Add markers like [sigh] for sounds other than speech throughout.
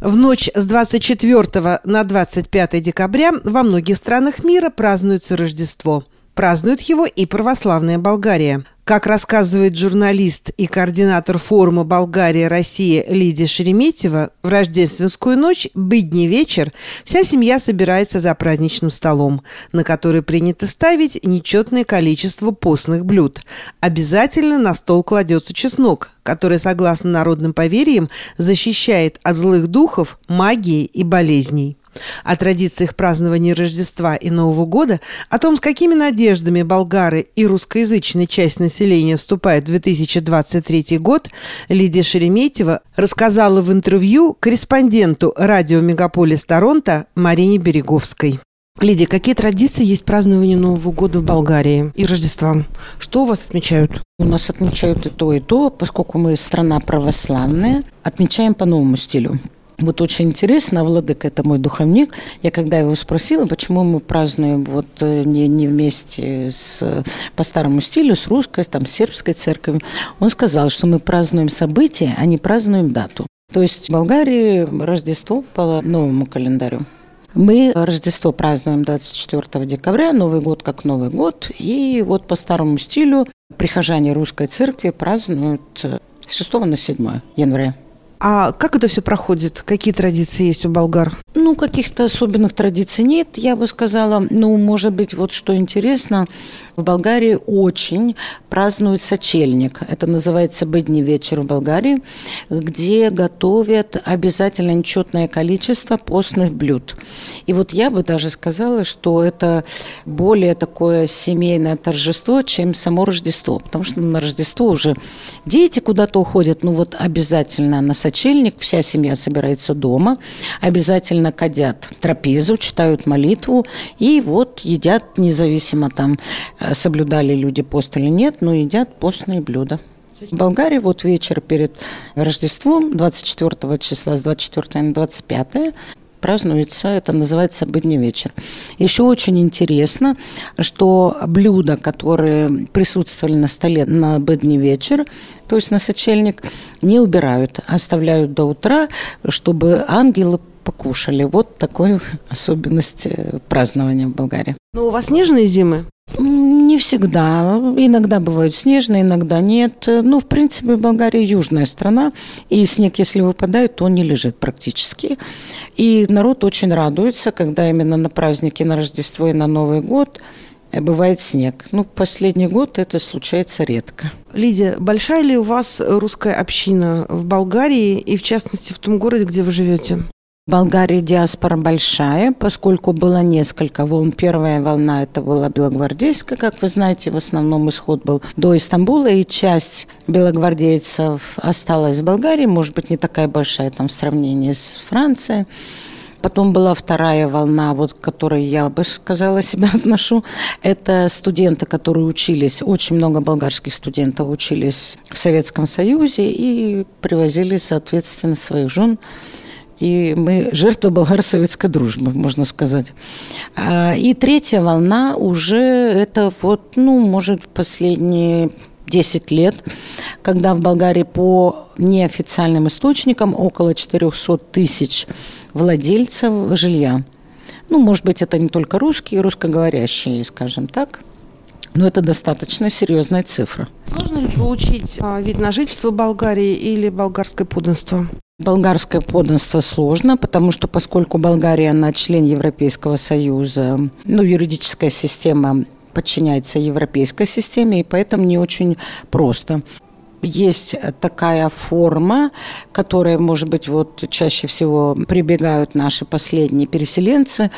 В ночь с 24 на 25 декабря во многих странах мира празднуется Рождество. Празднует его и православная Болгария. Как рассказывает журналист и координатор форума «Болгария-Россия» Лидия Шереметьева, в рождественскую ночь, быдний вечер, вся семья собирается за праздничным столом, на который принято ставить нечетное количество постных блюд. Обязательно на стол кладется чеснок, который, согласно народным поверьям, защищает от злых духов, магии и болезней о традициях празднования Рождества и Нового года, о том, с какими надеждами болгары и русскоязычная часть населения вступает в 2023 год, Лидия Шереметьева рассказала в интервью корреспонденту радио «Мегаполис Торонто» Марине Береговской. Лидия, какие традиции есть празднования Нового года в Болгарии и Рождества? Что у вас отмечают? У нас отмечают и то, и то, поскольку мы страна православная, отмечаем по новому стилю. Вот очень интересно, Владыка, это мой духовник, я когда его спросила, почему мы празднуем вот э, не, не вместе с, по старому стилю, с русской, там, сербской церковью, он сказал, что мы празднуем события, а не празднуем дату. То есть в Болгарии Рождество по новому календарю. Мы Рождество празднуем 24 декабря, Новый год как Новый год. И вот по старому стилю прихожане русской церкви празднуют с 6 на 7 января. А как это все проходит? Какие традиции есть у болгар? Ну, каких-то особенных традиций нет, я бы сказала. Ну, может быть, вот что интересно, в Болгарии очень празднуют сочельник. Это называется «Быдний вечер» в Болгарии, где готовят обязательно нечетное количество постных блюд. И вот я бы даже сказала, что это более такое семейное торжество, чем само Рождество. Потому что на Рождество уже дети куда-то уходят, ну вот обязательно на сочельник вся семья собирается дома, обязательно кадят трапезу, читают молитву и вот едят независимо там э, соблюдали люди пост или нет, но едят постные блюда. В Болгарии вот вечер перед Рождеством, 24 числа с 24 на 25 празднуется, это называется «Быдний вечер». Еще очень интересно, что блюда, которые присутствовали на столе на «Быдний вечер», то есть на сочельник, не убирают, оставляют до утра, чтобы ангелы покушали. Вот такой [laughs] особенность э, празднования в Болгарии. Но у вас снежные зимы? Всегда. Иногда бывают снежные, иногда нет. Ну, в принципе, Болгария южная страна, и снег, если выпадает, то он не лежит практически. И народ очень радуется, когда именно на праздники, на Рождество и на Новый год бывает снег. Ну, последний год это случается редко. Лидия, большая ли у вас русская община в Болгарии и, в частности, в том городе, где вы живете? Болгарии диаспора большая, поскольку было несколько волн. Первая волна это была белогвардейская, как вы знаете, в основном исход был до Истамбула, и часть белогвардейцев осталась в Болгарии, может быть, не такая большая там в сравнении с Францией. Потом была вторая волна, вот к которой я бы сказала себя [laughs] отношу. Это студенты, которые учились, очень много болгарских студентов учились в Советском Союзе и привозили, соответственно, своих жен и мы жертва болгар-советской дружбы, можно сказать. А, и третья волна уже это вот, ну, может, последние 10 лет, когда в Болгарии по неофициальным источникам около 400 тысяч владельцев жилья. Ну, может быть, это не только русские, русскоговорящие, скажем так. Но это достаточно серьезная цифра. Сложно ли получить а, вид на жительство Болгарии или болгарское подданство? Болгарское подданство сложно, потому что поскольку Болгария, она член Европейского Союза, ну, юридическая система подчиняется европейской системе, и поэтому не очень просто. Есть такая форма, которая, может быть, вот чаще всего прибегают наши последние переселенцы,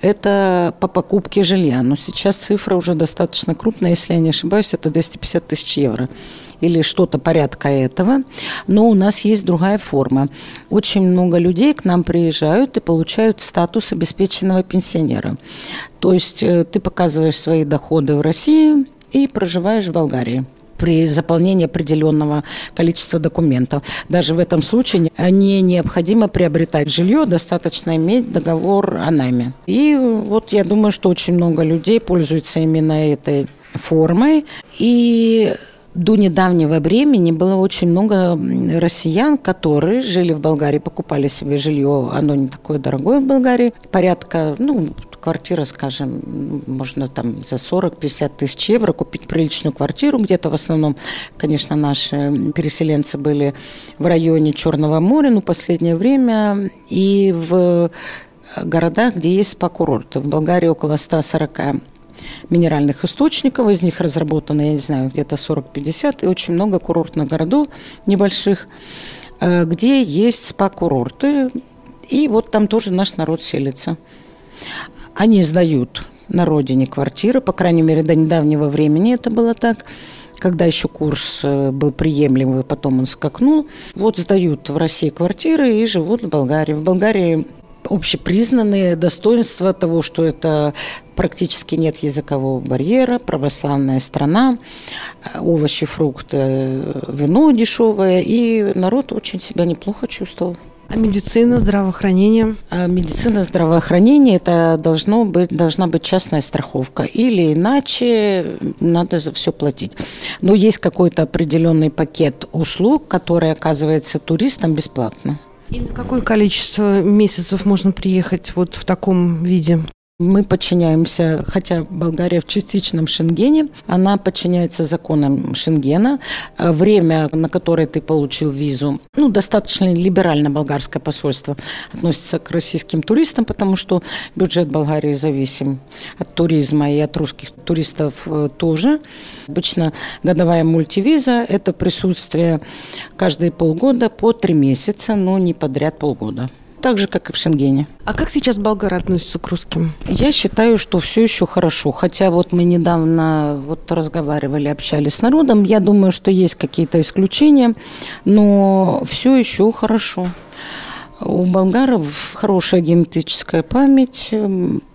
это по покупке жилья. Но сейчас цифра уже достаточно крупная, если я не ошибаюсь, это 250 тысяч евро или что-то порядка этого. Но у нас есть другая форма. Очень много людей к нам приезжают и получают статус обеспеченного пенсионера. То есть э, ты показываешь свои доходы в России и проживаешь в Болгарии при заполнении определенного количества документов. Даже в этом случае не необходимо приобретать жилье, достаточно иметь договор о найме. И вот я думаю, что очень много людей пользуются именно этой формой. И до недавнего времени было очень много россиян, которые жили в Болгарии, покупали себе жилье, оно не такое дорогое в Болгарии, порядка, ну, квартира, скажем, можно там за 40-50 тысяч евро купить приличную квартиру, где-то в основном, конечно, наши переселенцы были в районе Черного моря, но последнее время и в городах, где есть спа-курорты. В Болгарии около 140 минеральных источников, из них разработано, я не знаю, где-то 40-50, и очень много курортных городов небольших, э, где есть спа-курорты, и вот там тоже наш народ селится. Они сдают на родине квартиры, по крайней мере, до недавнего времени это было так, когда еще курс э, был приемлемый, потом он скакнул. Вот сдают в России квартиры и живут в Болгарии. В Болгарии общепризнанные достоинства того, что это практически нет языкового барьера, православная страна, овощи, фрукты, вино дешевое, и народ очень себя неплохо чувствовал. А медицина, здравоохранение? А медицина, здравоохранение – это должно быть, должна быть частная страховка. Или иначе надо за все платить. Но есть какой-то определенный пакет услуг, который оказывается туристам бесплатно. И на какое количество месяцев можно приехать вот в таком виде? Мы подчиняемся, хотя Болгария в частичном Шенгене, она подчиняется законам Шенгена. А время, на которое ты получил визу, ну, достаточно либерально болгарское посольство относится к российским туристам, потому что бюджет Болгарии зависим от туризма и от русских туристов э, тоже. Обычно годовая мультивиза – это присутствие каждые полгода по три месяца, но не подряд полгода так же, как и в Шенгене. А как сейчас болгары относятся к русским? Я считаю, что все еще хорошо. Хотя вот мы недавно вот разговаривали, общались с народом. Я думаю, что есть какие-то исключения, но все еще хорошо. У болгаров хорошая генетическая память,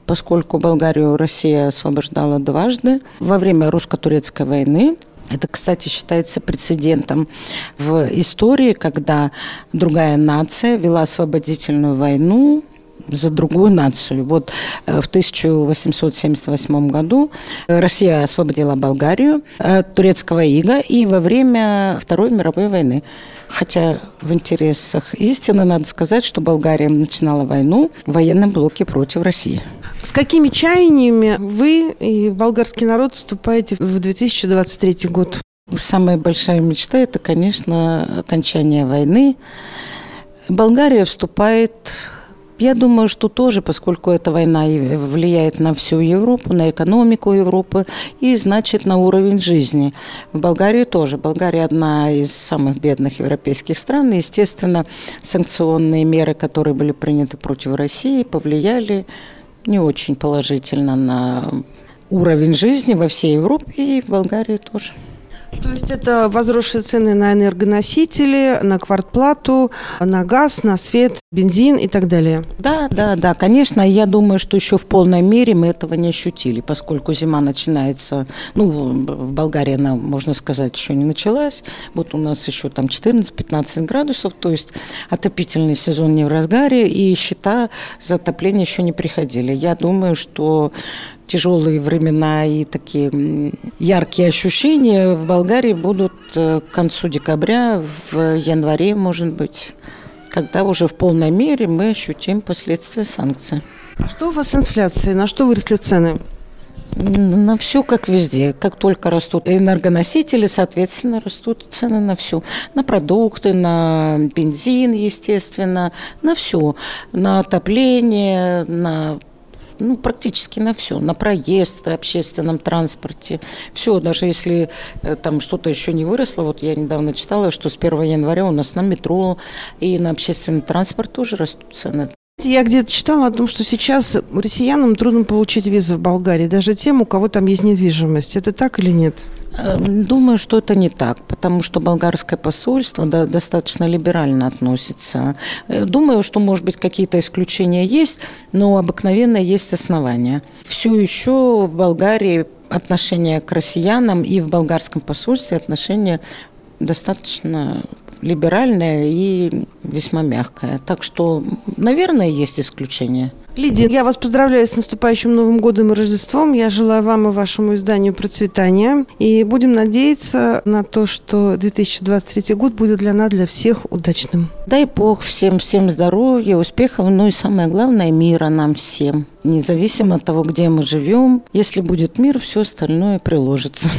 поскольку Болгарию Россия освобождала дважды во время русско-турецкой войны – это, кстати, считается прецедентом в истории, когда другая нация вела освободительную войну за другую нацию. Вот э, в 1878 году Россия освободила Болгарию от турецкого ига и во время Второй мировой войны. Хотя в интересах истины надо сказать, что Болгария начинала войну в военном блоке против России. С какими чаяниями вы и болгарский народ вступаете в 2023 год? Самая большая мечта – это, конечно, окончание войны. Болгария вступает я думаю, что тоже, поскольку эта война влияет на всю Европу, на экономику Европы и, значит, на уровень жизни. В Болгарии тоже. Болгария одна из самых бедных европейских стран. И, естественно, санкционные меры, которые были приняты против России, повлияли не очень положительно на уровень жизни во всей Европе и в Болгарии тоже. То есть это возросшие цены на энергоносители, на квартплату, на газ, на свет, бензин и так далее. Да, да, да, конечно. Я думаю, что еще в полной мере мы этого не ощутили, поскольку зима начинается, ну, в Болгарии она, можно сказать, еще не началась. Вот у нас еще там 14-15 градусов, то есть отопительный сезон не в разгаре, и счета за отопление еще не приходили. Я думаю, что тяжелые времена и такие яркие ощущения в Болгарии будут э, к концу декабря, в январе, может быть, когда уже в полной мере мы ощутим последствия санкций. А что у вас с инфляцией? На что выросли цены? На все, как везде. Как только растут энергоносители, соответственно, растут цены на все. На продукты, на бензин, естественно, на все. На отопление, на ну, практически на все, на проезд, общественном транспорте, все, даже если э, там что-то еще не выросло, вот я недавно читала, что с 1 января у нас на метро и на общественный транспорт тоже растут цены. Я где-то читала о том, что сейчас россиянам трудно получить визу в Болгарии, даже тем, у кого там есть недвижимость. Это так или нет? Эм, думаю, что это не так, потому что болгарское посольство да, достаточно либерально относится. Э, думаю, что, может быть, какие-то исключения есть, но обыкновенно есть основания. Все еще в Болгарии отношение к россиянам и в болгарском посольстве отношение достаточно либеральное и весьма мягкое. Так что, наверное, есть исключения. Лидия, я вас поздравляю с наступающим Новым годом и Рождеством. Я желаю вам и вашему изданию процветания. И будем надеяться на то, что 2023 год будет для нас, для всех удачным. Дай Бог всем, всем здоровья, успехов, ну и самое главное, мира нам всем. Независимо от того, где мы живем, если будет мир, все остальное приложится.